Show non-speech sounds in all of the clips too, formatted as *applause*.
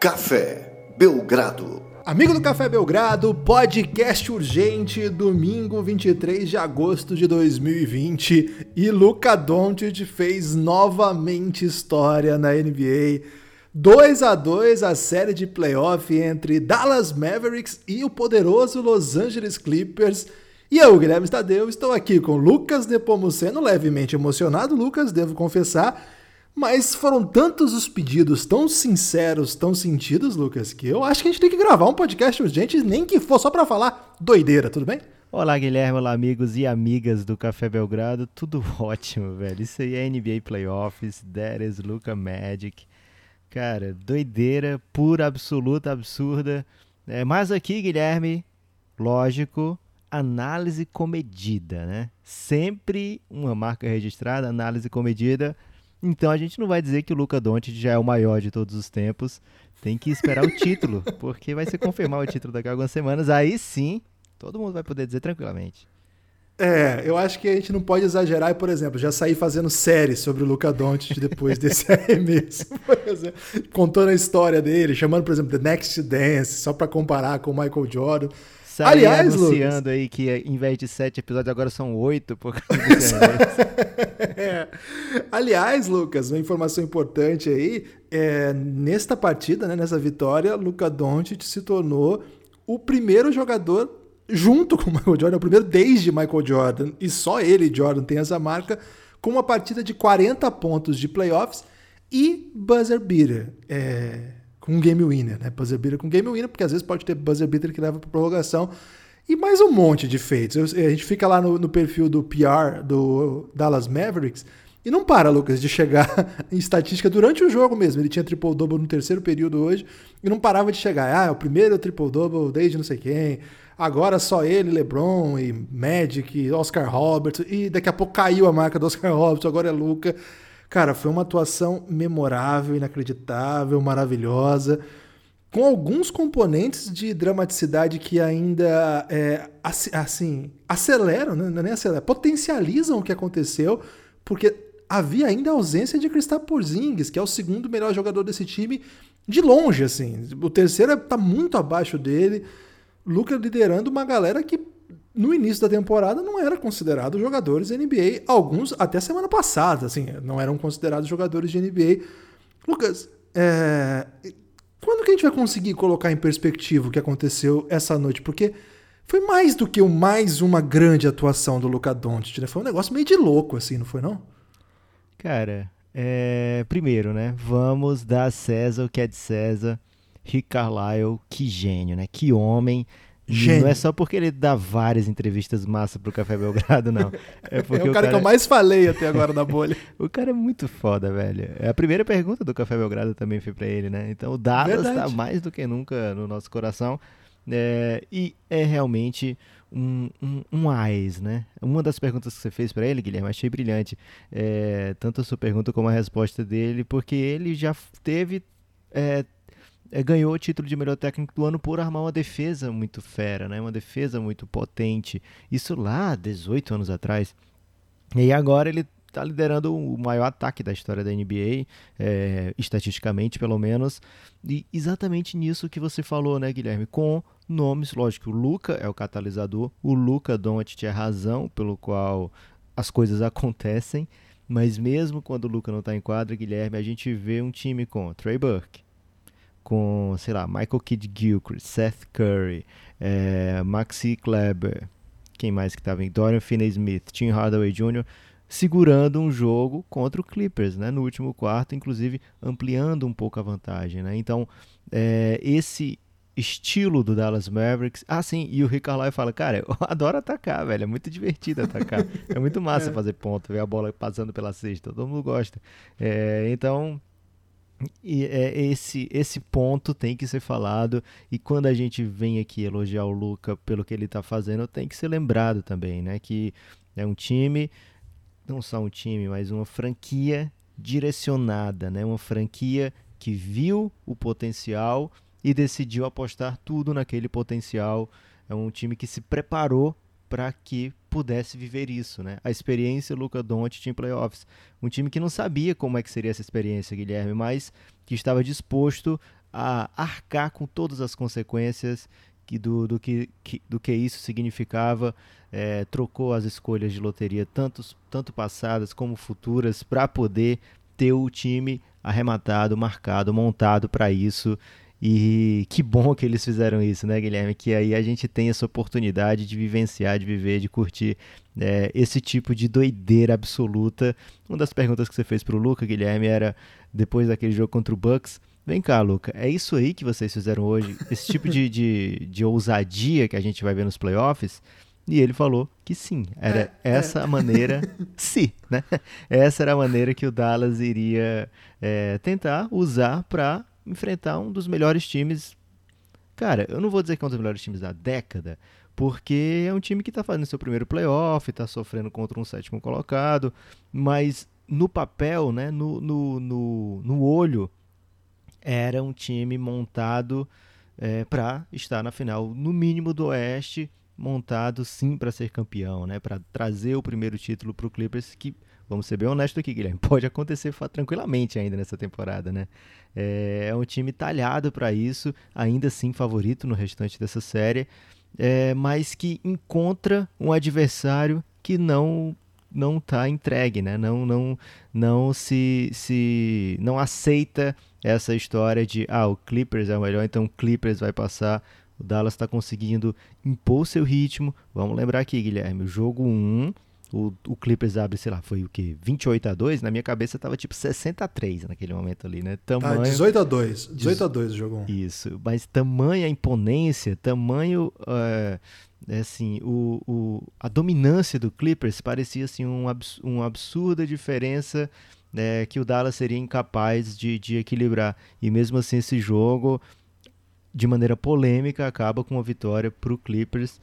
Café Belgrado. Amigo do Café Belgrado, podcast urgente, domingo 23 de agosto de 2020 e Luca Doncic fez novamente história na NBA. 2 a 2 a série de playoff entre Dallas Mavericks e o poderoso Los Angeles Clippers. E eu, Guilherme Stadeu, estou aqui com Lucas Nepomuceno, levemente emocionado, Lucas, devo confessar, mas foram tantos os pedidos, tão sinceros, tão sentidos, Lucas, que eu acho que a gente tem que gravar um podcast urgente, nem que for só para falar doideira, tudo bem? Olá, Guilherme, olá, amigos e amigas do Café Belgrado, tudo *laughs* ótimo, velho. Isso aí é NBA Playoffs, that is Luca Magic. Cara, doideira, pura, absoluta, absurda. É, mas aqui, Guilherme, lógico, análise comedida, né? Sempre uma marca registrada, análise comedida. Então a gente não vai dizer que o Luca Doncic já é o maior de todos os tempos. Tem que esperar o título, *laughs* porque vai se confirmar o título daqui a algumas semanas. Aí sim, todo mundo vai poder dizer tranquilamente. É, eu acho que a gente não pode exagerar e, por exemplo, já sair fazendo série sobre o Luca Doncic depois *laughs* desse arremesso, por exemplo, contando a história dele, chamando, por exemplo, The Next Dance, só para comparar com o Michael Jordan. Saí Aliás, anunciando Lucas, aí que em vez de sete episódios agora são oito por causa *laughs* é. Aliás, Lucas, uma informação importante aí, é, nesta partida, né, nessa vitória, Luca Doncic se tornou o primeiro jogador junto com o Michael Jordan, o primeiro desde Michael Jordan, e só ele, Jordan, tem essa marca, com uma partida de 40 pontos de playoffs e buzzer beater. É, com game winner, né? Buzzer beater com game winner, porque às vezes pode ter buzzer beater que leva para prorrogação. E mais um monte de feitos. A gente fica lá no, no perfil do PR do Dallas Mavericks e não para, Lucas, de chegar *laughs* em estatística durante o jogo mesmo. Ele tinha triple-double no terceiro período hoje e não parava de chegar. Ah, é o primeiro triple-double desde não sei quem. Agora só ele, LeBron e Magic, Oscar Roberts. E daqui a pouco caiu a marca do Oscar *laughs* Roberts, agora é Luca. Cara, foi uma atuação memorável, inacreditável, maravilhosa. Com alguns componentes de dramaticidade que ainda, é, assim, aceleram, né? não é nem aceleram, potencializam o que aconteceu, porque havia ainda a ausência de Kristaps Porzingis, que é o segundo melhor jogador desse time de longe, assim. O terceiro está muito abaixo dele. Luca liderando uma galera que no início da temporada não era considerado jogadores NBA, alguns até semana passada, assim, não eram considerados jogadores de NBA. Lucas, é... quando que a gente vai conseguir colocar em perspectiva o que aconteceu essa noite? Porque foi mais do que mais uma grande atuação do Luca Doncic, né? Foi um negócio meio de louco, assim, não foi não? Cara, é... primeiro, né? Vamos dar César o que é de César. Rick Carlisle, que gênio, né? Que homem. Gênio. Não é só porque ele dá várias entrevistas massa pro Café Belgrado, não. *laughs* É, porque é o, cara o cara que eu mais falei até agora na bolha. *laughs* o cara é muito foda, velho. É a primeira pergunta do Café Belgrado também foi para ele, né? Então o Dallas tá mais do que nunca no nosso coração. É, e é realmente um, um, um AIS, né? Uma das perguntas que você fez para ele, Guilherme, achei brilhante. É, tanto a sua pergunta como a resposta dele, porque ele já teve é, é, ganhou o título de melhor técnico do ano por armar uma defesa muito fera, né? uma defesa muito potente. Isso lá 18 anos atrás. E agora ele está liderando o maior ataque da história da NBA, é, estatisticamente pelo menos. E exatamente nisso que você falou, né, Guilherme? Com nomes, lógico, o Luca é o catalisador, o Luca Doncic é a razão pelo qual as coisas *laughs* acontecem. Mas mesmo quando o Luca não está em quadra, Guilherme, a gente vê um time com Trey Burke, com, sei lá, Michael Kidd Gilchrist, Seth Curry, é, Maxi Kleber, quem mais que estava em Dorian Finney-Smith, Tim Hardaway Jr., segurando um jogo contra o Clippers, né, no último quarto, inclusive ampliando um pouco a vantagem, né? Então, é, esse estilo do Dallas Mavericks. Ah, sim, e o Rick Carlisle fala, cara, eu *laughs* adoro atacar, velho, é muito divertido atacar. é muito massa *laughs* é. fazer ponto, ver a bola passando pela cesta, todo mundo gosta. É, então, e é, esse, esse ponto tem que ser falado. E quando a gente vem aqui elogiar o Luca pelo que ele está fazendo, tem que ser lembrado também, né? Que é um time, não só um time, mas uma franquia direcionada, né? Uma franquia que viu o potencial e decidiu apostar tudo naquele potencial. É um time que se preparou para que pudesse viver isso, né? A experiência Luca Doncic em playoffs, um time que não sabia como é que seria essa experiência, Guilherme, mas que estava disposto a arcar com todas as consequências que do, do, que, que, do que isso significava. É, trocou as escolhas de loteria, tantos, tanto passadas como futuras, para poder ter o time arrematado, marcado, montado para isso. E que bom que eles fizeram isso, né, Guilherme? Que aí a gente tem essa oportunidade de vivenciar, de viver, de curtir é, esse tipo de doideira absoluta. Uma das perguntas que você fez para o Luca, Guilherme, era depois daquele jogo contra o Bucks. Vem cá, Luca, é isso aí que vocês fizeram hoje? Esse tipo de, de, de ousadia que a gente vai ver nos playoffs? E ele falou que sim, era é, essa é. a maneira, *laughs* sim, né? Essa era a maneira que o Dallas iria é, tentar usar para enfrentar um dos melhores times. Cara, eu não vou dizer que é um dos melhores times da década, porque é um time que está fazendo seu primeiro playoff, está sofrendo contra um sétimo colocado, mas no papel, né, no, no, no, no olho, era um time montado é, para estar na final, no mínimo do Oeste, montado sim para ser campeão, né, para trazer o primeiro título para o Clippers, que Vamos ser bem honestos aqui, Guilherme. *laughs* Pode acontecer tranquilamente ainda nessa temporada, né? É, é um time talhado para isso, ainda assim favorito no restante dessa série, é, mas que encontra um adversário que não não está entregue, né? Não não não se se não aceita essa história de ah o Clippers é o melhor, então o Clippers vai passar. O Dallas está conseguindo impor seu ritmo. Vamos lembrar aqui, Guilherme, o jogo 1 o, o Clippers abre, sei lá, foi o quê? 28 a 2 Na minha cabeça tava tipo 60 a 3 naquele momento ali, né? Tamanho... Ah, 18 a 2 18 a 2 o jogo. Isso, mas tamanha imponência, tamanho... Uh, assim, o, o, a dominância do Clippers parecia assim, um, abs, uma absurda diferença né, que o Dallas seria incapaz de, de equilibrar. E mesmo assim, esse jogo, de maneira polêmica, acaba com uma vitória para o Clippers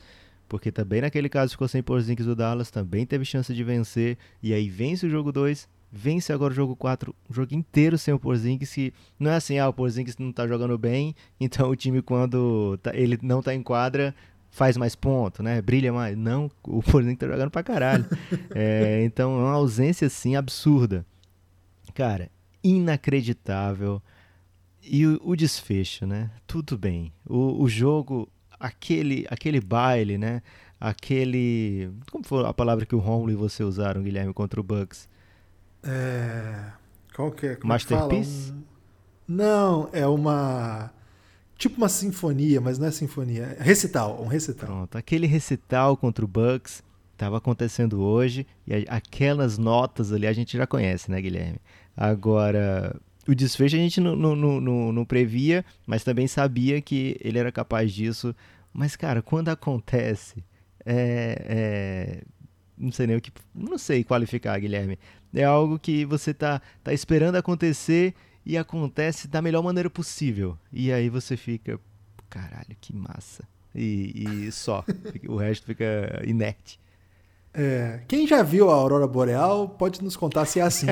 porque também naquele caso ficou sem Porzingis do Dallas, também teve chance de vencer, e aí vence o jogo 2, vence agora o jogo 4, o jogo inteiro sem o Porzingis, que não é assim, ah, o Porzingis não tá jogando bem, *laughs* então o time quando tá, ele não tá em quadra, faz mais ponto, né, brilha mais. Não, o Porzingis tá jogando pra caralho. *laughs* é, então é uma ausência, assim, absurda. Cara, inacreditável. E o, o desfecho, né? Tudo bem. O, o jogo aquele, aquele baile, né? Aquele. Como foi a palavra que o Romulo e você usaram, Guilherme, contra o Bucks? É. Qual que é? Como Masterpiece? Um... Não, é uma. Tipo uma sinfonia, mas não é sinfonia. É recital, um recital. Pronto, aquele recital contra o Bucks estava acontecendo hoje e aquelas notas ali a gente já conhece, né, Guilherme? Agora, o desfecho a gente não, não, não, não, previa, mas também sabia que ele era capaz disso. Mas, cara, quando acontece, é, é, não sei nem o que. Não sei qualificar, Guilherme. É algo que você tá, tá esperando acontecer e acontece da melhor maneira possível. E aí você fica, caralho, que massa. E, e só. *laughs* o resto fica inerte. É, quem já viu a Aurora Boreal pode nos contar se é assim.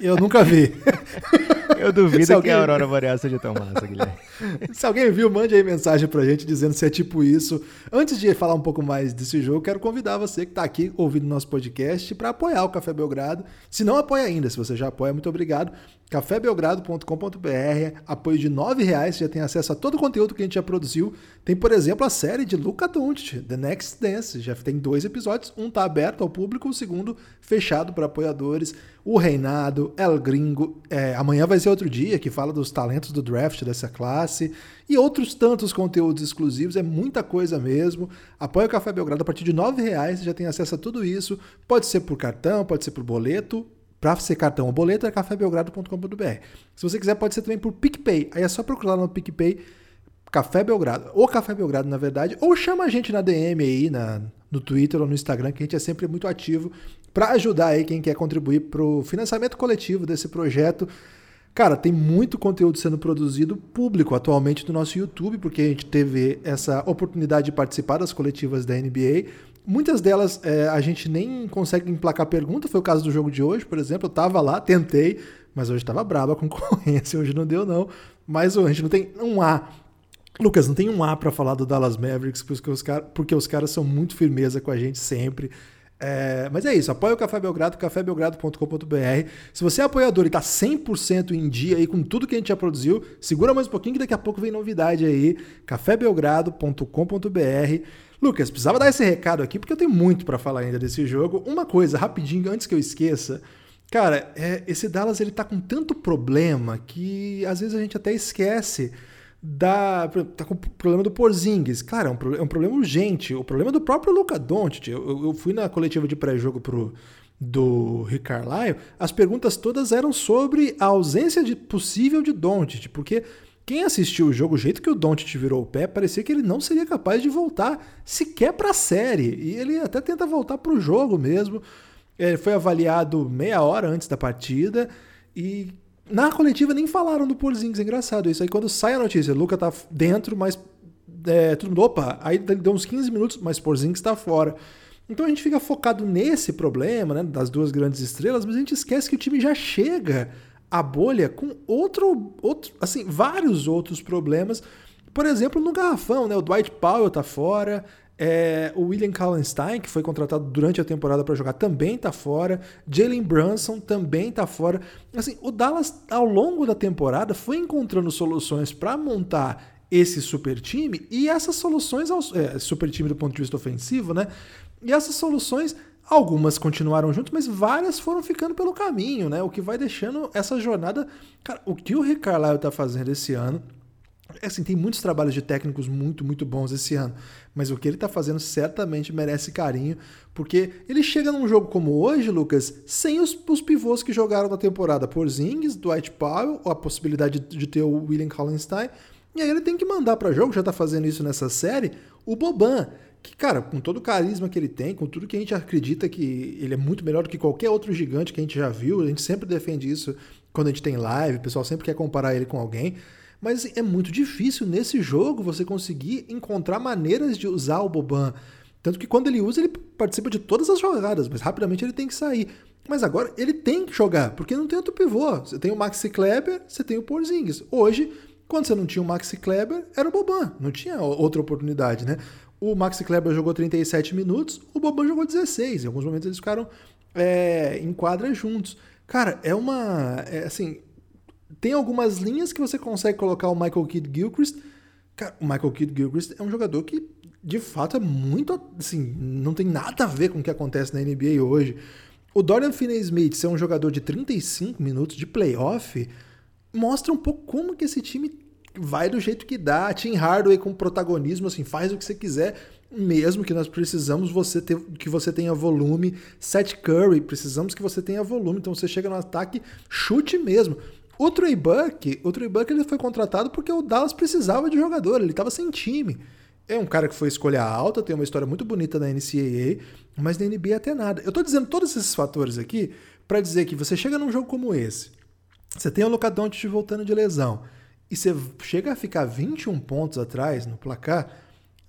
Eu nunca vi. *laughs* Eu duvido alguém... que a Aurora Boreal seja tão massa, Guilherme. *laughs* se alguém viu, mande aí mensagem pra gente dizendo se é tipo isso. Antes de falar um pouco mais desse jogo, quero convidar você que tá aqui ouvindo nosso podcast para apoiar o Café Belgrado. Se não apoia ainda, se você já apoia, muito obrigado cafébelgrado.com.br, apoio de R$ reais, você já tem acesso a todo o conteúdo que a gente já produziu. Tem, por exemplo, a série de Luca Doncic, The Next Dance, já tem dois episódios, um está aberto ao público, o segundo fechado para apoiadores. O Reinado, El Gringo, é, amanhã vai ser outro dia, que fala dos talentos do draft dessa classe, e outros tantos conteúdos exclusivos, é muita coisa mesmo. Apoia o Café Belgrado a partir de R$ reais, você já tem acesso a tudo isso. Pode ser por cartão, pode ser por boleto, para ser cartão ou boleto é cafébelgrado.com.br. Se você quiser, pode ser também por PicPay. Aí é só procurar no PicPay Café Belgrado, ou Café Belgrado, na verdade, ou chama a gente na DM aí, na, no Twitter ou no Instagram, que a gente é sempre muito ativo para ajudar aí quem quer contribuir para o financiamento coletivo desse projeto. Cara, tem muito conteúdo sendo produzido público atualmente no nosso YouTube, porque a gente teve essa oportunidade de participar das coletivas da NBA. Muitas delas é, a gente nem consegue emplacar pergunta, foi o caso do jogo de hoje, por exemplo. Eu tava lá, tentei, mas hoje estava braba a *laughs* concorrência, hoje não deu não. Mas a gente não tem um A. Lucas, não tem um A para falar do Dallas Mavericks, porque os, car porque os caras são muito firmeza com a gente sempre. É, mas é isso, apoia o Café Belgrado, cafébelgrado.com.br. Se você é apoiador e tá 100% em dia aí com tudo que a gente já produziu, segura mais um pouquinho que daqui a pouco vem novidade aí, cafébelgrado.com.br. Lucas, precisava dar esse recado aqui porque eu tenho muito para falar ainda desse jogo. Uma coisa, rapidinho, antes que eu esqueça, cara, é, esse Dallas ele tá com tanto problema que às vezes a gente até esquece da tá com o problema do Porzingis. Claro, é um, é um problema urgente. O problema do próprio Luca Doncic. Eu, eu fui na coletiva de pré-jogo pro do Rick Carlisle, as perguntas todas eram sobre a ausência de possível de Doncic, porque quem assistiu o jogo, o jeito que o Doncic virou o pé, parecia que ele não seria capaz de voltar sequer para a série. E ele até tenta voltar para o jogo mesmo. Ele foi avaliado meia hora antes da partida e na coletiva nem falaram do Porzingis, é engraçado isso. Aí quando sai a notícia, Luca tá dentro, mas é, mundo, opa, aí deu uns 15 minutos, mas Porzingis está fora. Então a gente fica focado nesse problema, né, das duas grandes estrelas, mas a gente esquece que o time já chega à bolha com outro, outro assim, vários outros problemas. Por exemplo, no garrafão, né, o Dwight Powell tá fora, é, o William Kallenstein, que foi contratado durante a temporada para jogar, também está fora. Jalen Brunson também está fora. Assim, o Dallas, ao longo da temporada, foi encontrando soluções para montar esse super time e essas soluções, é, super time do ponto de vista ofensivo, né? E essas soluções, algumas continuaram juntos, mas várias foram ficando pelo caminho, né? O que vai deixando essa jornada. Cara, o que o Rick Carlisle está fazendo esse ano assim, tem muitos trabalhos de técnicos muito, muito bons esse ano. Mas o que ele está fazendo certamente merece carinho, porque ele chega num jogo como hoje, Lucas, sem os, os pivôs que jogaram na temporada. Porzingis, Dwight Powell, a possibilidade de, ter o William Kallenstein. E aí ele tem que mandar para jogo, já está fazendo isso nessa série, o Boban. Que, cara, com todo o carisma que ele tem, com tudo que a gente acredita que ele é muito melhor do que qualquer outro gigante que a gente já viu, a gente sempre defende isso quando a gente tem live, o pessoal sempre quer comparar ele com alguém. Mas é muito difícil nesse jogo você conseguir encontrar maneiras de usar o Boban. Tanto que quando ele usa, ele participa de todas as jogadas, mas rapidamente ele tem que sair. Mas agora ele tem que jogar, porque não tem outro pivô. Você tem o Maxi Kleber, você tem o Porzingis. Hoje, quando você não tinha o Maxi Kleber, era o Boban. Não tinha outra oportunidade, né? O Maxi Kleber jogou 37 minutos, o Boban jogou 16. Em alguns momentos eles ficaram é, em quadra juntos. Cara, é uma. É, assim, tem algumas linhas que você consegue colocar o Michael Kidd Gilchrist. Cara, o Michael Kidd Gilchrist é um jogador que, de fato, é muito. Assim, não tem nada a ver com o que acontece na NBA hoje. O Dorian Finney-Smith ser um jogador de 35 minutos de playoff mostra um pouco como que esse time vai do jeito que dá. Tim Hardaway com protagonismo, assim, faz o que você quiser, mesmo que nós precisamos você ter, que você tenha volume. Seth Curry, precisamos que você tenha volume. Então você chega no ataque, chute mesmo. O Trey Buck, o Trey Buck ele foi contratado porque o Dallas precisava de jogador, ele estava sem time. É um cara que foi escolha alta, tem uma história muito bonita na NCAA, mas na NBA até nada. Eu estou dizendo todos esses fatores aqui para dizer que você chega num jogo como esse, você tem o Luka Doncic voltando de lesão, e você chega a ficar 21 pontos atrás no placar,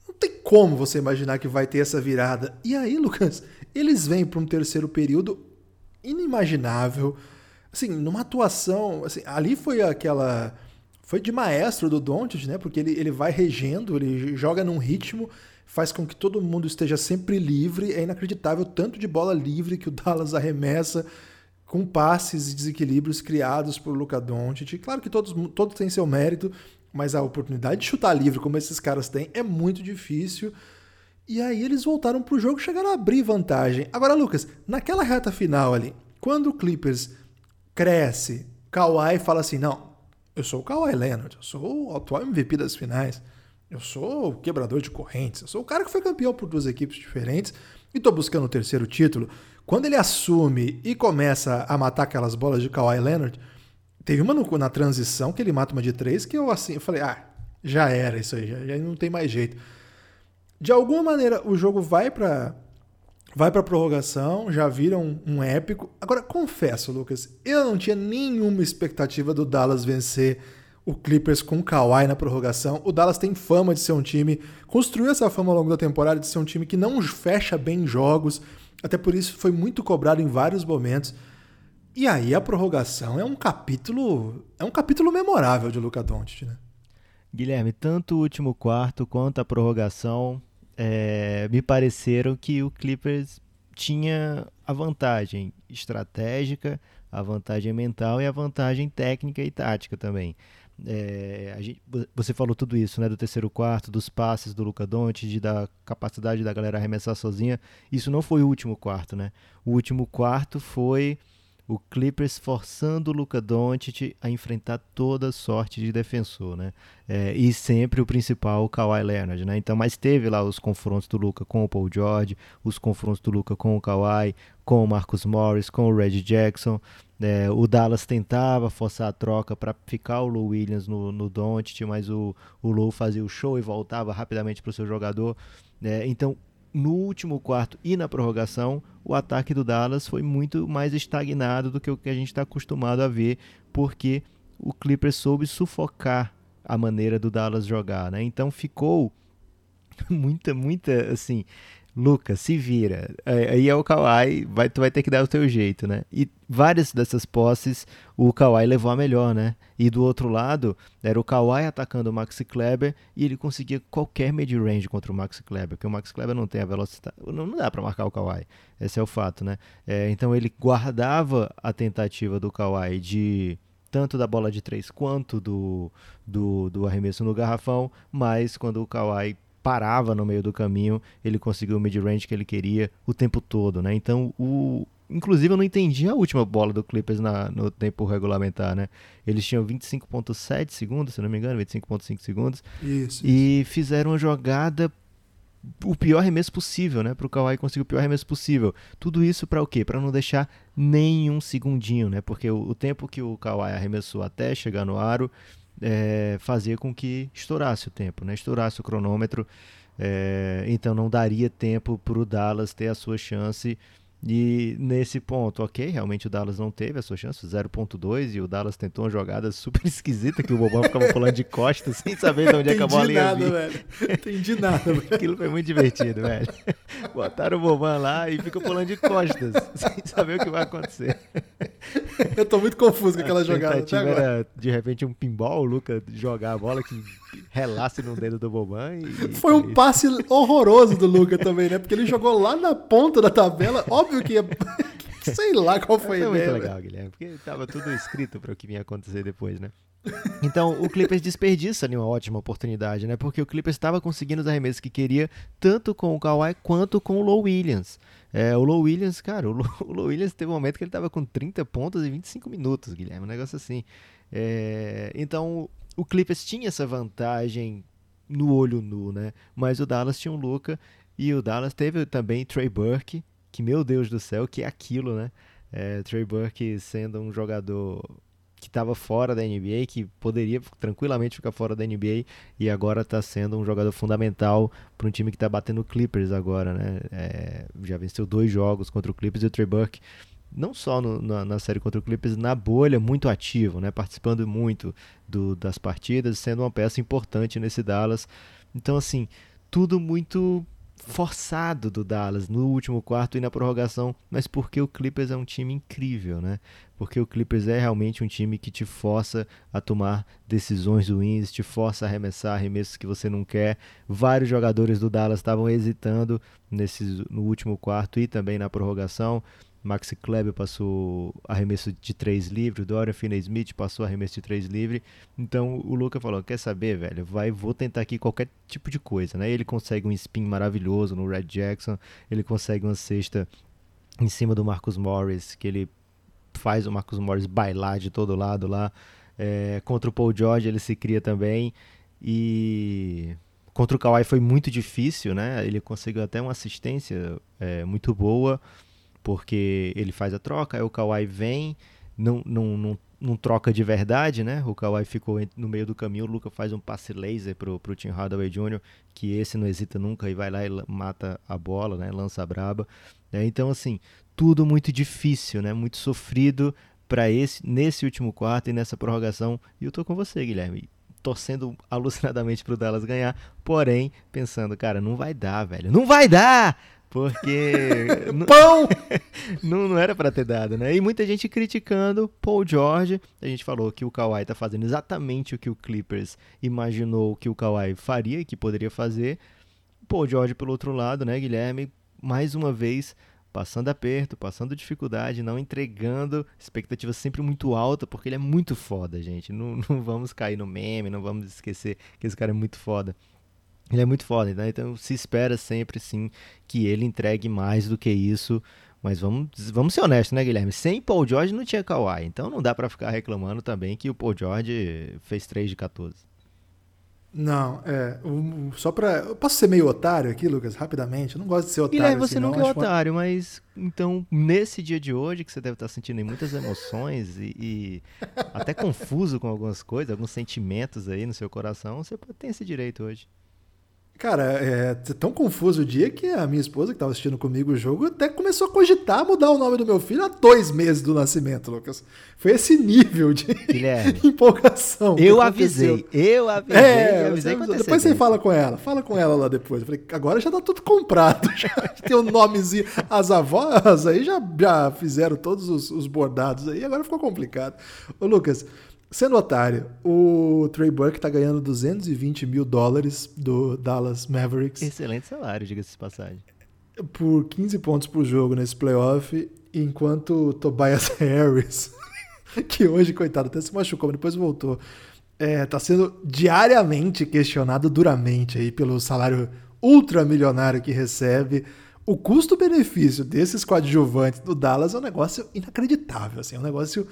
não tem como você imaginar que vai ter essa virada. E aí, Lucas, eles vêm para um terceiro período inimaginável, assim, numa atuação, assim, ali foi aquela foi de maestro do Doncic, né? Porque ele, ele vai regendo, ele joga num ritmo, faz com que todo mundo esteja sempre livre. É inacreditável tanto de bola livre que o *laughs* Dallas arremessa com passes e desequilíbrios criados por Luca Doncic. Claro que todos, todos têm seu mérito, mas a oportunidade de chutar livre como esses caras têm é muito difícil. E aí eles voltaram pro jogo, chegaram a abrir vantagem. Agora, Lucas, naquela reta final ali, quando o Clippers cresce. Kawhi fala assim: não, eu sou o Kawhi Leonard, eu sou o atual MVP das finais, eu sou o quebrador de correntes, eu sou o cara que foi campeão por duas equipes diferentes e estou buscando o terceiro título. Quando ele assume e começa a matar aquelas bolas de Kawhi Leonard, teve uma no, na transição que ele mata uma de três que eu assim, eu falei: ah, já era isso aí, já, já não tem mais jeito. De alguma maneira, o jogo vai para Vai para prorrogação, já viram um, épico. Agora, confesso, Lucas, eu não tinha nenhuma expectativa do Dallas vencer o Clippers com o Kawhi na prorrogação. O Dallas tem fama de ser um time, construiu essa fama ao longo da temporada de ser um time que não fecha bem jogos, até por isso foi muito cobrado em vários momentos. E aí a prorrogação é um capítulo, é um capítulo memorável de Luca Doncic, né? Guilherme, tanto o último quarto quanto a prorrogação é, me pareceram que o Clippers tinha a vantagem estratégica, a vantagem mental e a vantagem técnica e tática também. É, gente, você falou tudo isso, né? Do terceiro quarto, dos passes do Luca Doncic, da capacidade da galera arremessar sozinha. Isso não foi o último quarto, né? O último quarto foi o Clippers forçando o Luca Doncic a enfrentar toda sorte de defensor, né? É, e sempre o principal, o Kawhi Leonard, né? Então, mas teve lá os confrontos do Luca com o Paul George, os confrontos do Luca com o Kawhi, com o Marcus Morris, com o Reggie Jackson. É, o Dallas tentava forçar a troca para ficar o Lou Williams no, no Doncic, mas o, o Lou fazia o show e voltava rapidamente para o seu jogador. É, então, no último quarto e na prorrogação, o ataque do Dallas foi muito mais estagnado do que o que a gente está acostumado a ver, porque o Clippers soube sufocar a maneira do Dallas jogar, né? Então ficou *laughs* muita, muita, assim, Lucas, se vira. Aí é o Kawhi, vai, tu vai ter que dar o teu jeito, né? E várias dessas posses o Kawhi levou a melhor, né? E do outro lado, era o Kawhi atacando o Maxi Kleber e ele conseguia qualquer mid-range contra o Maxi Kleber, porque o Maxi Kleber não tem a velocidade. Não, não dá para marcar o Kawhi. Esse é o fato, né? É, então ele guardava a tentativa do Kawhi de tanto da bola de três quanto do, do, do arremesso no garrafão, mas quando o Kawhi parava no meio do caminho, ele conseguiu o mid-range que ele queria o tempo todo, né? Então, o inclusive eu não entendi a última bola do Clippers na, no tempo regulamentar, né? Eles tinham 25.7 segundos, se não me engano, 25.5 segundos. Isso, e isso. fizeram uma jogada o pior arremesso possível, né? Para o Kawhi conseguir o pior arremesso possível. Tudo isso para o quê? Para não deixar nenhum segundinho, né? Porque o, o tempo que o Kawhi arremessou até chegar no aro é, com que estourasse o tempo, né? estourasse o cronômetro. É, então não daria tempo para o Dallas ter a sua chance e nesse ponto, ok, realmente o Dallas não teve a sua chance, 0.2, e o Dallas tentou uma jogada super *laughs* esquisita que o Bobão ficava pulando de costas sem saber de onde acabou a linha. Entendi nada, velho. Entendi nada, *laughs* velho. Aquilo foi muito divertido, velho. Botaram o Bobão lá e fica pulando de costas, *laughs* sem saber o que vai acontecer. Eu tô muito confuso com aquela a jogada. A era, de repente, um pinball, o Luca jogar a bola que relasse no dedo do Boban. E, foi um passe horroroso do Luca também, né? Porque ele jogou lá na ponta da tabela, óbvio óbvio que ia. *laughs* Sei lá qual foi a ideia. Foi muito legal, Guilherme, porque tava tudo escrito para o que vinha acontecer depois, né? Então, o Clippers desperdiça ali uma ótima oportunidade, né? Porque o Clippers estava conseguindo os arremessos que queria, tanto com o Kawhi quanto com o Low Williams. É, o Low Williams, cara, o Low, *laughs* Williams teve um momento que ele estava com 30 pontos e 25 minutos, Guilherme, um negócio assim. É, então, o Clippers tinha essa vantagem no olho nu, né? Mas o Dallas tinha um Luca e o Dallas teve também Trey Burke, que, meu Deus do céu, que é aquilo, né? É, Trey Burke sendo um jogador que estava fora da NBA, que poderia tranquilamente ficar fora da NBA e agora está sendo um jogador fundamental para um time que está batendo Clippers agora, né? É, já venceu dois jogos contra o Clippers e o Trey Burke não só no, na, na, série contra o Clippers, na bolha, muito ativo, né? participando muito do, das partidas, sendo uma peça importante nesse Dallas. Então, assim, tudo muito forçado do Dallas no último quarto e na prorrogação, mas porque o Clippers é um time incrível, né? Porque o Clippers é realmente um time que te força a tomar decisões ruins, te força a arremessar arremessos que você não quer. Vários jogadores do Dallas estavam hesitando nesse, no último quarto e também na prorrogação. Maxi Kleber passou arremesso de três livre, Dorian Finney-Smith passou arremesso de três livre. Então o Luca falou: quer saber, velho? Vai, vou tentar aqui qualquer tipo de coisa, né? Ele consegue um spin maravilhoso no Red Jackson, ele consegue uma cesta em cima do Marcus Morris, que ele faz o Marcus Morris bailar de todo lado lá. É, contra o Paul George ele se cria também e contra o Kawhi foi muito difícil, né? Ele conseguiu até uma assistência é, muito boa porque ele faz a troca, aí o Kawhi vem, não, não, não, não troca de verdade, né? O Kawhi ficou no meio do caminho, o Luca faz um passe laser pro, pro Tim Hardaway Jr., que esse não hesita nunca e vai lá e mata a bola, né? Lança braba. É, então, assim, tudo muito difícil, né? Muito sofrido para esse nesse último quarto e nessa prorrogação. E eu tô com você, Guilherme torcendo alucinadamente pro Dallas ganhar, porém pensando, cara, não vai dar, velho, não vai dar! Porque. *laughs* Pão! *laughs* não, não era para ter dado, né? E muita gente criticando Paul George. A gente falou que o Kawhi tá fazendo exatamente o que o Clippers imaginou que o Kawhi faria, que poderia fazer. Paul George, pelo outro lado, né, Guilherme? Mais uma vez, passando aperto, passando dificuldade, não entregando, expectativa sempre muito alta, porque ele é muito foda, gente. Não, *laughs* não vamos cair no meme, não vamos esquecer que esse cara é muito foda. Ele é muito foda, né? então se espera sempre sim que ele entregue mais do que isso. Mas vamos, vamos ser honestos, né, Guilherme? Sem Paul George não tinha Kawhi. Então não dá para ficar reclamando também que o Paul George fez 3 de 14. Não, é. Um, só pra. Eu posso ser meio otário aqui, Lucas, rapidamente? Eu não gosto de ser otário. Guilherme, você assim, nunca não, é otário, uma... mas então, nesse dia de hoje, que você deve estar sentindo muitas emoções e, e até confuso com algumas coisas, alguns sentimentos aí no seu coração, você tem esse direito hoje. Cara, é tão confuso o dia que a minha esposa, que estava assistindo comigo o jogo, até começou a cogitar mudar o nome do meu filho há dois meses do nascimento, Lucas. Foi esse nível de *laughs* empolgação. Eu avisei, eu avisei, é, avisei você, Depois você fala com ela, fala com ela lá depois. Eu falei, agora já tá tudo comprado, *laughs* já tem o um nomezinho. As avós aí já, já fizeram todos os, os bordados aí, agora ficou complicado. Ô, Lucas, Sendo otário, o Trey Burke tá ganhando 220 mil dólares do Dallas Mavericks. Excelente salário, diga-se de passagem. Por 15 pontos por jogo nesse playoff, enquanto Tobias *laughs* Harris, que hoje, coitado, até se machucou, mas depois voltou, é, tá sendo diariamente questionado duramente aí pelo salário ultramilionário que recebe. O custo-benefício desses coadjuvantes do Dallas é um negócio inacreditável, assim, é um negócio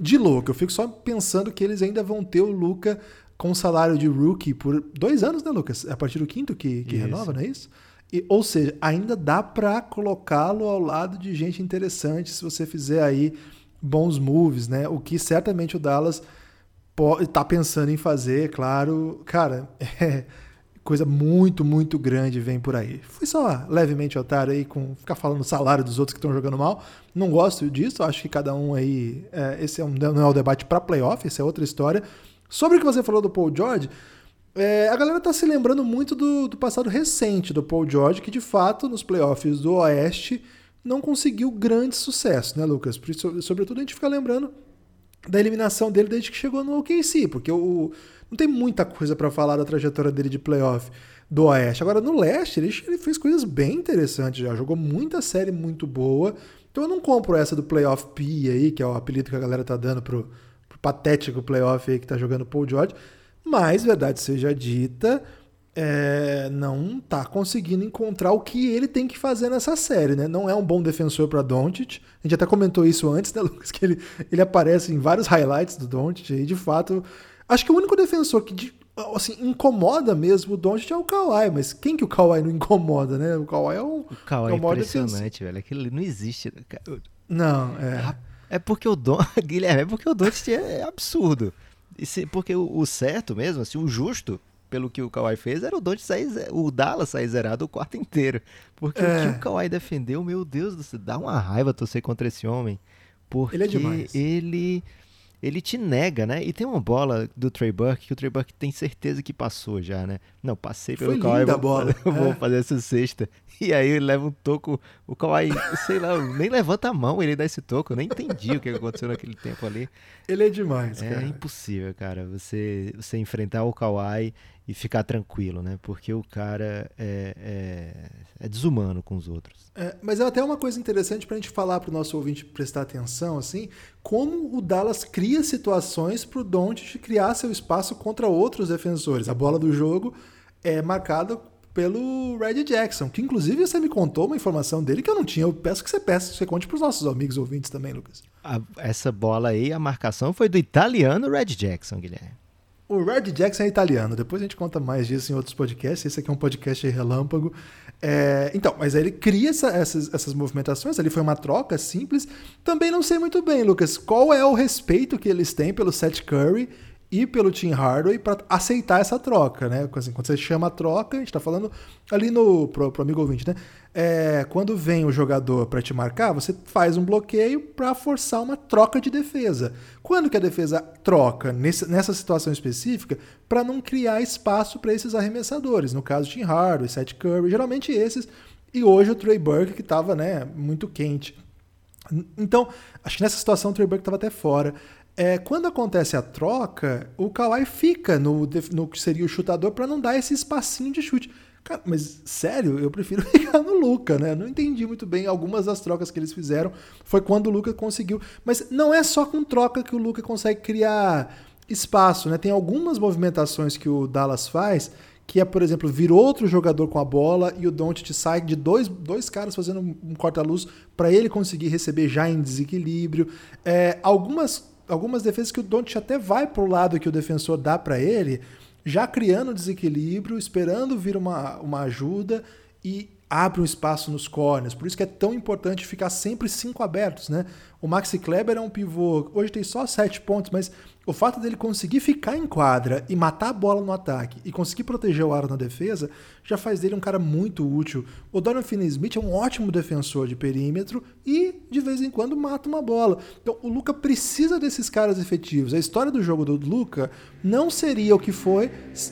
de louco. Eu fico só pensando que eles ainda vão ter o Luca com salário de rookie por dois anos, né, Lucas? É a partir do quinto que, que renova, não é isso? E, ou seja, ainda dá para colocá-lo ao lado de gente interessante se você fizer aí bons moves, né? O que certamente o Dallas está pensando em fazer, claro. Cara, *laughs* é, coisa muito, muito grande vem por aí. Fui só levemente otário aí com ficar falando salário dos outros que estão jogando mal. Não gosto disso, acho que cada um aí. É, esse é um, não é um debate para playoff, essa é outra história. Sobre o que você falou do Paul George, é, a galera tá se lembrando muito do, do passado recente do Paul George, que de fato nos playoffs do Oeste não conseguiu grande sucesso, né, Lucas? Sobretudo a gente fica lembrando da eliminação dele desde que chegou no OKC, porque o, não tem muita coisa para falar da trajetória dele de playoff do Oeste. Agora, no Leste, ele, fez coisas bem interessantes já. Jogou muita série muito boa. Então eu não compro essa do Playoff P aí, que é o apelido que a galera tá dando pro, pro patético playoff aí que tá jogando Paul George. Mas, verdade seja dita, é, não tá conseguindo encontrar o que ele tem que fazer nessa série, né? Não é um bom defensor para Doncic. A gente até comentou isso antes, né, *laughs* Lucas? Que ele, ele aparece em vários highlights do Doncic e de fato Acho que o único defensor que assim, incomoda mesmo o Doncic é o Kawhi, mas quem que o Kawhi não incomoda, né? O Kawhi é o O Kawhi é, é impressionante, velho. Aquilo não existe. Não, é. É porque o Don, *laughs* Guilherme, é porque o Doncic é absurdo. Se, porque o, o, certo mesmo, assim, o justo pelo que o Kawhi fez era o Doncic sair, o Dallas sair zerado o quarto inteiro. Porque é. o que o Kawhi defendeu, meu Deus do céu, dá uma raiva torcer contra esse homem. Porque ele é demais. ele ele te nega, né? E tem uma bola do Trey Burke que o Trey Burke tem certeza que passou já, né? Não, passei pelo Foi Kawhi, vou, bola. eu *laughs* vou é. fazer essa cesta. E aí ele leva um toco, o Kawhi, sei lá, nem levanta a mão ele dá esse toco. Eu nem entendi o que aconteceu naquele tempo ali. Ele é demais, é cara. É impossível, cara, você, você enfrentar o Kawhi e ficar tranquilo, né? Porque o cara é, é, é desumano com os outros. É, mas é até uma coisa interessante para a gente falar para o nosso ouvinte prestar atenção, assim, como o Dallas cria situações para o Doncic criar seu espaço contra outros defensores. A bola do jogo é marcada pelo Red Jackson, que inclusive você me contou uma informação dele que eu não tinha. Eu peço que você peça, você conte para os nossos amigos ouvintes também, Lucas. A, essa bola aí, a marcação foi do italiano Red Jackson, Guilherme. O Red Jackson é italiano. Depois a gente conta mais disso em outros podcasts. Esse aqui é um podcast relâmpago. É, então, mas aí ele cria essa, essas, essas movimentações. Ali foi uma troca simples. Também não sei muito bem, Lucas, qual é o respeito que eles têm pelo Seth Curry e pelo Tim Hardaway para aceitar essa troca, né? Assim, quando você chama a troca, a gente está falando ali no pro, pro amigo ouvinte, né? É, quando vem o jogador para te marcar, você faz um bloqueio para forçar uma troca de defesa. Quando que a defesa troca nesse, nessa situação específica para não criar espaço para esses arremessadores? No caso, Tim Hardaway, Seth Curry, geralmente esses. E hoje o Trey Burke que estava, né, muito quente. Então, acho que nessa situação o Trey Burke estava até fora. É, quando acontece a troca, o Kawhi fica no, no que seria o chutador para não dar esse espacinho de chute. Cara, mas sério, eu prefiro *laughs* ficar no Luca, né? Não entendi muito bem algumas das trocas que eles fizeram. Foi quando o Luca conseguiu. Mas não é só com troca que o Luca consegue criar espaço, né? Tem algumas movimentações que o Dallas faz que é, por exemplo, vir outro jogador com a bola e o Doncic sai de dois, dois caras fazendo um corta-luz para ele conseguir receber já em desequilíbrio. É, algumas, algumas defesas que o Doncic até vai para o lado que o defensor dá para ele, já criando desequilíbrio, esperando vir uma, uma ajuda e abre um espaço nos corners. Por isso que é tão importante ficar sempre cinco abertos, né? O Maxi Kleber é um pivô, hoje tem só sete pontos, mas o fato dele conseguir ficar em quadra e matar a bola no ataque e conseguir proteger o aro na defesa já faz dele um cara muito útil. O Dorian Finney-Smith é um ótimo defensor de perímetro e de vez em quando mata uma bola. Então o Luca precisa desses caras efetivos. A história do jogo do Luca não seria o que foi,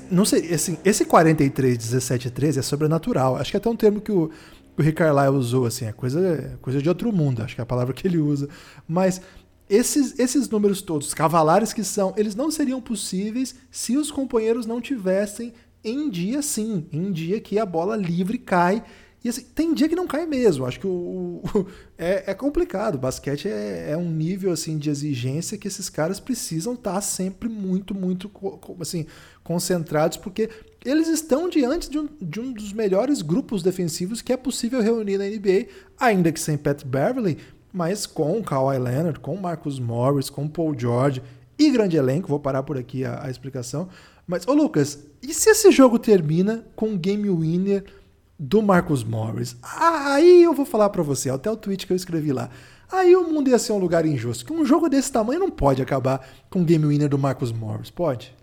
não seria assim, esse 43 17 13 é sobrenatural. Acho que é até um termo que o o Rick usou, assim, é coisa, coisa de outro mundo, acho que é a palavra que ele usa. Mas esses, esses números todos, cavalares que são, eles não seriam possíveis se os companheiros não tivessem em dia sim, em dia que a bola livre cai. E assim, tem dia que não cai mesmo. Acho que o, o *laughs* é, é, complicado. Basquete é, é, um nível assim de exigência que esses caras precisam estar sempre muito, muito assim, concentrados, porque eles estão diante de um, de um dos melhores grupos defensivos que é possível reunir na NBA, ainda que sem Pat Beverly, mas com Kawhi Leonard, com Marcus Morris, com Paul George e grande elenco. Vou parar por aqui a, a explicação. Mas, ô Lucas, e se esse jogo termina com um game winner do Marcus Morris? Ah, aí eu vou falar para você, até o tweet que eu escrevi lá. Aí o mundo ia ser um lugar injusto. Que um jogo desse tamanho não pode acabar com um game winner do Marcus Morris, pode?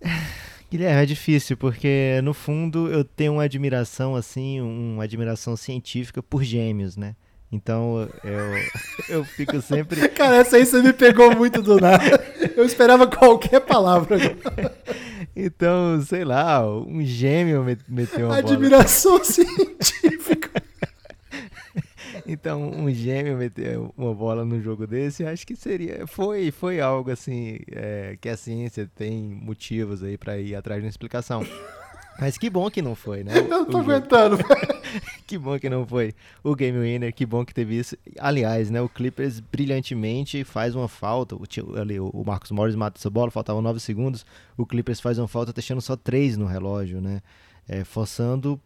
*sighs* Guilherme, é difícil, porque no fundo eu tenho uma admiração, assim, uma admiração científica por gêmeos, né? Então eu, eu fico sempre. *laughs* Cara, essa aí você me pegou muito do nada. Eu esperava qualquer palavra. Então, sei lá, um gêmeo meteu uma Admiração bola. científica. *laughs* Então, um gêmeo meter uma bola no jogo desse, acho que seria. Foi, foi algo assim é, que a ciência tem motivos aí para ir atrás de uma explicação. Mas que bom que não foi, né? *laughs* Eu não tô aguentando. *laughs* que bom que não foi o Game Winner, que bom que teve isso. Aliás, né, o Clippers brilhantemente faz uma falta. O, ali, o Marcos Morris mata essa bola, faltavam 9 segundos. O Clippers faz uma falta deixando só 3 no relógio, né? É, forçando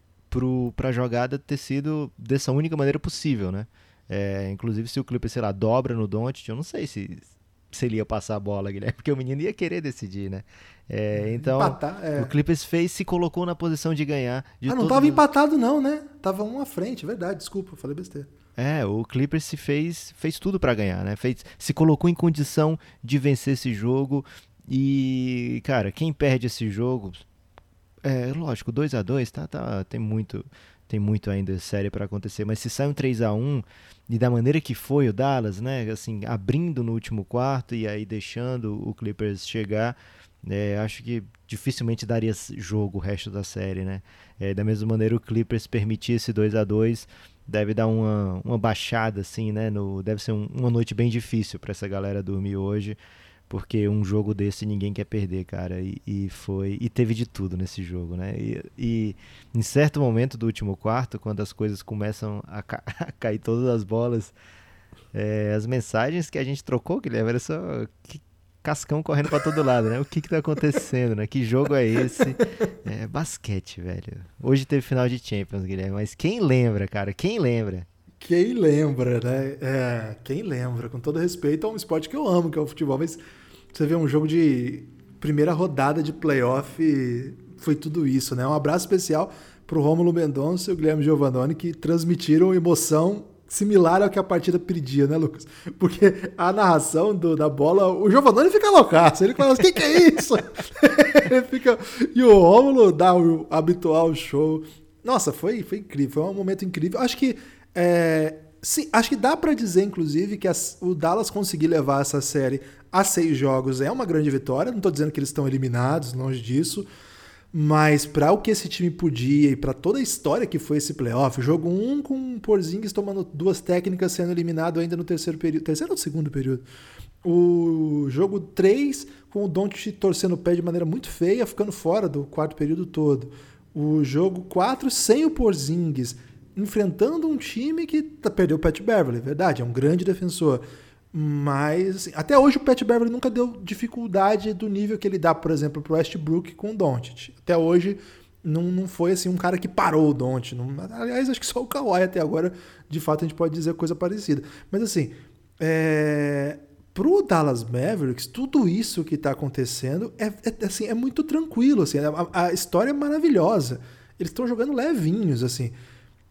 para a jogada ter sido dessa única maneira possível, né? É, inclusive, se o Clippers, sei lá, dobra no Doncic, eu não sei se, se ele ia passar a bola, Guilherme, porque o menino ia querer decidir, né? É, então, Empatar, é. o Clippers fez, se colocou na posição de ganhar. De ah, não estava empatado não, né? Tava um à frente, verdade, desculpa, falei besteira. É, o Clippers se fez, fez tudo para ganhar, né? Fez, se colocou em condição de vencer esse jogo e, cara, quem perde esse jogo é, lógico, 2 a 2 tá, tá, tem muito tem muito ainda série para acontecer, mas se sai um 3 a 1 e da maneira que foi o Dallas, né, assim, abrindo no último quarto e aí deixando o Clippers chegar, é, acho que dificilmente daria jogo o resto da série, né? É, da mesma maneira o Clippers permitir esse 2 a 2 deve dar uma, uma baixada assim, né, no, deve ser um, uma noite bem difícil para essa galera dormir hoje porque um jogo desse ninguém quer perder, cara. E, e foi e teve de tudo nesse jogo, né? E, e, em certo momento do último quarto, quando as coisas começam a, ca *laughs* a cair todas as bolas, é, as mensagens que a gente trocou, Guilherme, era só cascão correndo para todo lado, né? O que que tá acontecendo, né? Que jogo é esse? É basquete, velho. Hoje teve final de Champions, Guilherme, mas quem lembra, cara? Quem lembra? Quem lembra, né? É, quem lembra, com todo respeito, é um esporte que eu amo, que é o futebol, mas você vê um jogo de primeira rodada de playoff, foi tudo isso, né? Um abraço especial para o Rômulo Mendonça e o Guilherme Giovannoni, que transmitiram emoção similar ao que a partida pedia, né, Lucas? *laughs* Porque a narração do, da bola, o Giovannoni fica loucaço, ele fala, o que, que é isso? *laughs* ele fica... E o Rômulo dá o habitual show. Nossa, foi, foi incrível, foi um momento incrível. Acho que é, sim, acho que dá para dizer, inclusive, que as, o Dallas conseguir levar essa série a seis jogos é uma grande vitória. Não estou dizendo que eles estão eliminados, longe disso. Mas para o que esse time podia e para toda a história que foi esse playoff, jogo 1 um com o Porzingis tomando duas técnicas, sendo eliminado ainda no terceiro período, terceiro ou segundo período. O jogo 3 com o Doncic torcendo o pé de maneira muito feia, ficando fora do quarto período todo. O jogo 4 sem o Porzingis, enfrentando um time que tá, perdeu o Pat Beverly, verdade, é um grande defensor. Mas assim, até hoje o Pat Beverly nunca deu dificuldade do nível que ele dá, por exemplo, pro Westbrook com o Doncic. Até hoje não, não foi assim um cara que parou o Doncic. Aliás, acho que só o Kawhi até agora, de fato, a gente pode dizer coisa parecida. Mas assim, é, pro Dallas Mavericks, tudo isso que está acontecendo é, é, assim, é muito tranquilo. Assim, a, a história é maravilhosa. Eles estão jogando levinhos, assim.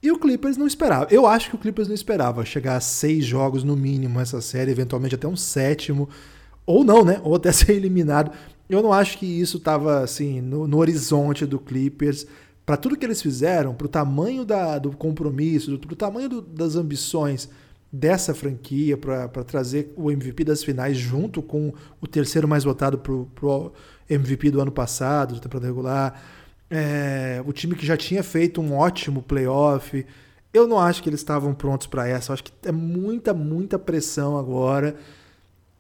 E o Clippers não esperava. Eu acho que o Clippers não esperava chegar a seis jogos no mínimo essa série, eventualmente até um sétimo. Ou não, né? Ou até *laughs* ser eliminado. Eu não acho que isso estava assim no, no, horizonte do Clippers. Para tudo que eles fizeram, para o tamanho da, do compromisso, para o tamanho do, das ambições dessa franquia, para trazer o MVP das finais junto com o terceiro mais votado para o MVP do ano passado, da temporada regular é, o time que já tinha feito um ótimo playoff. Eu não acho que eles estavam prontos para essa. Eu acho que é muita, muita pressão agora.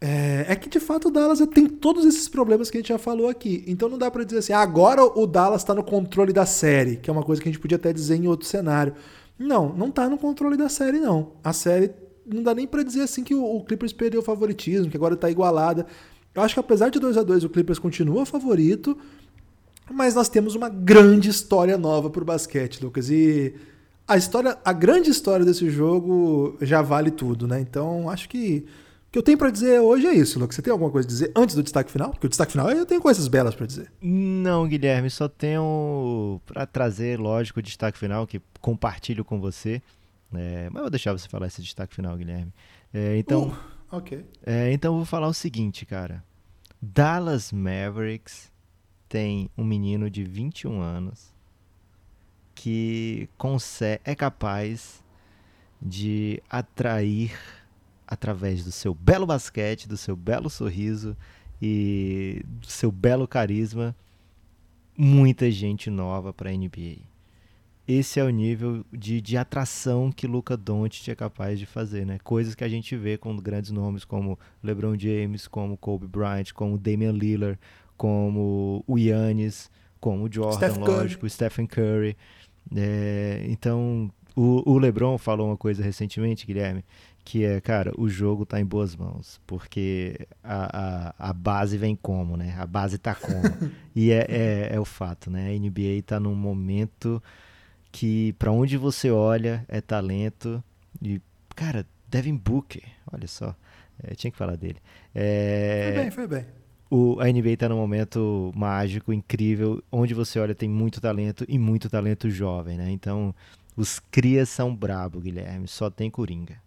É, é, que de fato o Dallas tem todos esses problemas que a gente já falou aqui. Então não dá para dizer assim, agora o Dallas está no controle da série, que é uma coisa que a gente podia até dizer em outro cenário. Não, não está no controle da série, não. A série não dá nem para dizer assim que o, o, Clippers perdeu o favoritismo, que agora está igualada. Eu acho que apesar de 2 a 2 o Clippers continua favorito. Mas nós temos uma grande história nova para o basquete, Lucas. E a história, a grande história desse jogo já vale tudo, né? Então acho que o que eu tenho para dizer hoje é isso, Lucas. Você tem alguma coisa a dizer antes do destaque final? Porque o destaque final eu tenho coisas belas para dizer. Não, Guilherme, só tenho para trazer, lógico, o destaque final que compartilho com você. É, mas eu vou deixar você falar esse destaque final, Guilherme. É, então, uh, ok. É, então eu vou falar o seguinte, cara. Dallas Mavericks tem um menino de 21 anos que é capaz de atrair através do seu belo basquete, do seu belo sorriso e do seu belo carisma muita gente nova para a NBA. Esse é o nível de, de atração que Luca Doncic é capaz de fazer, né? Coisas que a gente vê com grandes nomes como LeBron James, como Kobe Bryant, como Damian Lillard, como o Yannis, como o Jordan, lógico, o Stephen Curry. É, então, o, o, LeBron falou uma coisa recentemente, Guilherme, que é, cara, o jogo tá em boas mãos, porque a, a, a base vem como, né? A base tá como. *laughs* e é, é, é, o fato, né? A NBA tá num momento que, para onde você olha, é talento. E, cara, Devin Booker, olha só. É, tinha que falar dele. É, foi bem, foi bem o, a NBA está num momento mágico, incrível, onde você olha tem muito talento e muito talento jovem, né? Então, os crias são brabo, Guilherme, só tem Coringa.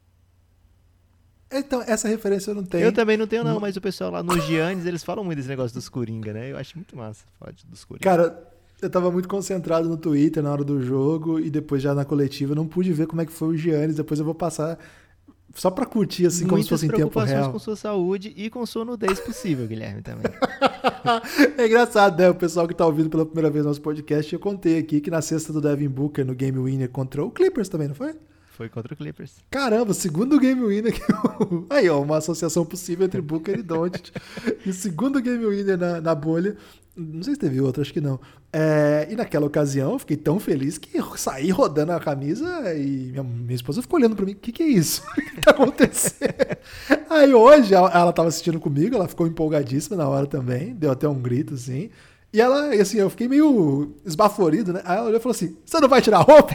Então, essa referência eu não tenho. Eu também não tenho, não, mas o pessoal lá nos Giannis, eles falam muito desse negócio dos Coringa, né? Eu acho muito massa falar dos Coringa. Cara, eu tava muito concentrado no Twitter na hora do jogo e depois já na coletiva, eu não pude ver como é que foi o Giannis, depois eu vou passar só para curtir, assim, Muitas como se fosse em tempo real. com sua saúde e com sua nudez possível, Guilherme, também. *laughs* é engraçado, né? O pessoal que tá ouvindo pela primeira vez nosso podcast, eu contei aqui que na sexta do Devin Booker no Game Winner contra o Clippers também, não foi? Foi contra o Clippers. Caramba, segundo Game Winner. Que. *laughs* Aí, ó, uma associação possível entre Booker e Doncic. *laughs* e o segundo Game Winner na, na bolha. Não sei se teve outro, acho que não. É, e naquela ocasião eu fiquei tão feliz que saí rodando a camisa e minha, minha esposa ficou olhando para mim: o que, que é isso? *laughs* O que tá acontecendo? *laughs* Aí hoje ela, ela tava assistindo comigo, ela ficou empolgadíssima na hora também, deu até um grito assim. E ela, assim, eu fiquei meio esbaforido, né? Aí ela olhou e falou assim: Você não vai tirar a roupa?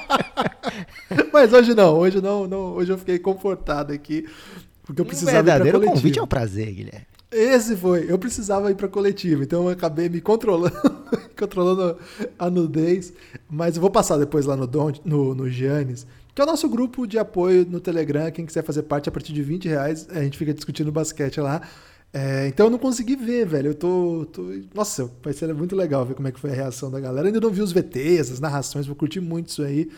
*laughs* Mas hoje não, hoje não, não, hoje eu fiquei confortado aqui. Porque eu precisava um verdadeiro convite é um prazer, Guilherme. Esse foi. Eu precisava ir para coletiva, então eu acabei me controlando, *laughs* controlando a nudez. Mas eu vou passar depois lá no, Don, no, no Giannis, que é o nosso grupo de apoio no Telegram. Quem quiser fazer parte, a partir de 20 reais, a gente fica discutindo basquete lá. É, então eu não consegui ver, velho. Eu tô, tô, Nossa, vai ser muito legal ver como é que foi a reação da galera. ainda não vi os VTs, as narrações, vou curtir muito isso aí.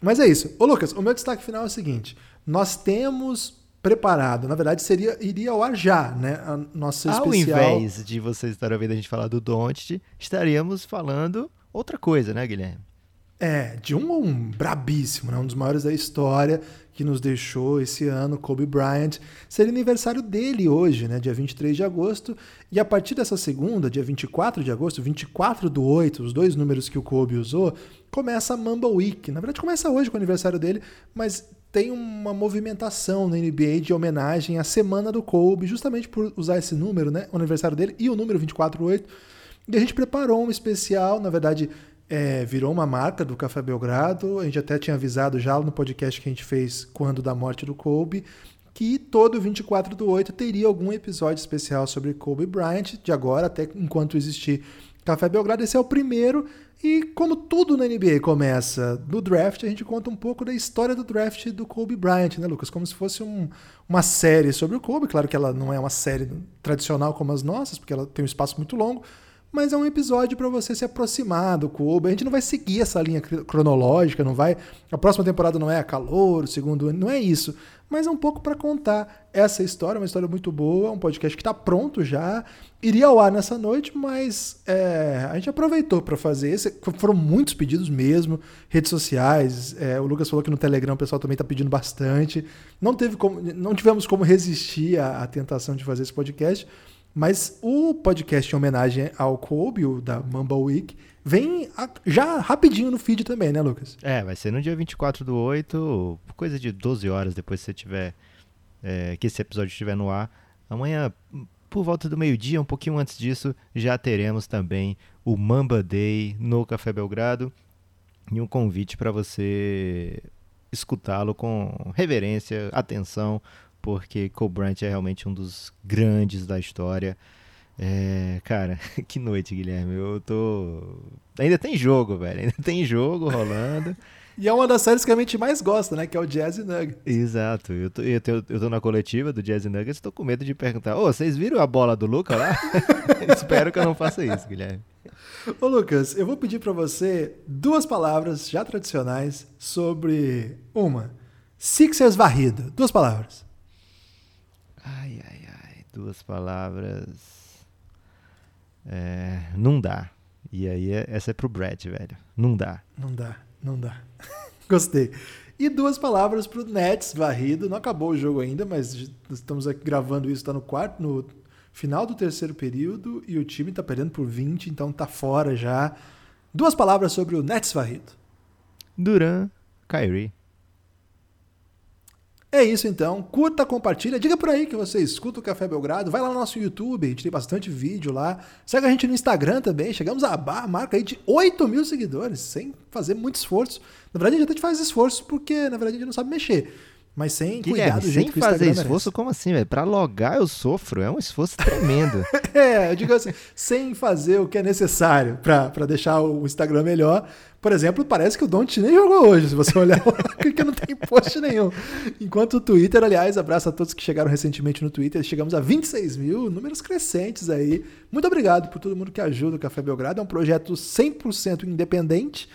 Mas é isso. Ô, Lucas, o meu destaque final é o seguinte: nós temos preparado. Na verdade, seria iria ao ar já, né? A nossa Ao invés de vocês estarem ouvindo a gente falar do Don't, estaríamos falando outra coisa, né, Guilherme? É, de um, um brabíssimo, né? um dos maiores da história que nos deixou esse ano, Kobe Bryant. Seria aniversário dele hoje, né? dia 23 de agosto. E a partir dessa segunda, dia 24 de agosto, 24 do 8, os dois números que o Kobe usou, começa a Mamba Week. Na verdade, começa hoje com o aniversário dele, mas tem uma movimentação na NBA de homenagem à semana do Kobe, justamente por usar esse número, né? O aniversário dele e o número 248. E a gente preparou um especial, na verdade, é, virou uma marca do Café Belgrado. A gente até tinha avisado já no podcast que a gente fez quando da morte do Kobe, que todo 24 do 8 teria algum episódio especial sobre Kobe Bryant, de agora até enquanto existir Café Belgrado. Esse é o primeiro. E como tudo na NBA começa no draft, a gente conta um pouco da história do draft do Kobe Bryant, né, Lucas? Como se fosse um, uma série sobre o Kobe. Claro que ela não é uma série tradicional como as nossas, porque ela tem um espaço muito longo mas é um episódio para você se aproximar do Kobe. A gente não vai seguir essa linha cronológica, não vai. A próxima temporada não é a calor, o segundo ano, não é isso. Mas é um pouco para contar essa história, uma história muito boa, um podcast que está pronto já. Iria ao ar nessa noite, mas é, a gente aproveitou para fazer. Esse, foram muitos pedidos mesmo, redes sociais. É, o Lucas falou que no Telegram o pessoal também está pedindo bastante. Não, teve como, não tivemos como resistir à, à tentação de fazer esse podcast. Mas o podcast em homenagem ao Kobe, o da Mamba Week, vem já rapidinho no feed também, né, Lucas? É, vai ser no dia 24 do 8, coisa de 12 horas depois que você tiver. É, que esse episódio estiver no ar. Amanhã, por volta do meio-dia, um pouquinho antes disso, já teremos também o Mamba Day no Café Belgrado. E um convite para você escutá-lo com reverência, atenção, porque Cole é realmente um dos grandes da história. É, cara, *laughs* que noite, Guilherme. Eu tô. Ainda tem jogo, velho. Ainda *laughs* tem jogo rolando. e é uma das séries que a gente mais gosta, né? Que é o Jazz Nuggets. Exato. Eu tô, eu, tô, eu tô na coletiva do Jazz Nuggets e tô com medo de perguntar: Ô, oh, vocês viram a bola do Luca lá? *laughs* Espero que eu não faça isso, Guilherme. Ô, Lucas, eu vou pedir para você duas palavras já tradicionais sobre uma. Sixers varrido. Duas palavras. Ai, ai, ai. Duas palavras. É, não dá. E aí, é, essa é pro Brad, velho. Não dá. Não dá, não dá. *laughs* Gostei. E duas palavras pro Nets varrido. Não acabou o jogo ainda, mas estamos aqui gravando isso, tá no quarto, no final do terceiro período e o time tá perdendo por 20, então tá fora já. Duas palavras sobre o Nets varrido. Duran, Kyrie. É isso então. Curta, compartilha. Diga por aí que você escuta o Café Belgrado. Vai lá no nosso YouTube, a gente tem bastante vídeo lá. Segue a gente no Instagram também. Chegamos a barra, marca aí de 8 mil seguidores, sem fazer muito esforço. Na verdade, a gente até faz esforço porque, na verdade, a gente não sabe mexer. Mas sem Guilherme, cuidar do jeito sem fazer esforço, merece. como assim, velho? Pra logar eu sofro, é um esforço tremendo. *laughs* é, eu digo assim, sem fazer o que é necessário para deixar o Instagram melhor. Por exemplo, parece que o Don't nem jogou hoje, se você olhar *laughs* que não tem post nenhum. Enquanto o Twitter, aliás, abraço a todos que chegaram recentemente no Twitter, chegamos a 26 mil, números crescentes aí. Muito obrigado por todo mundo que ajuda o Café Belgrado, é um projeto 100% independente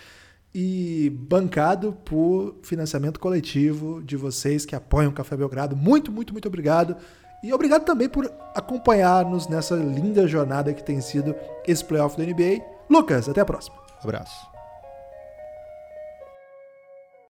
e bancado por financiamento coletivo de vocês que apoiam o Café Belgrado. Muito, muito, muito obrigado. E obrigado também por acompanhar-nos nessa linda jornada que tem sido esse playoff da NBA. Lucas, até a próxima. Abraço.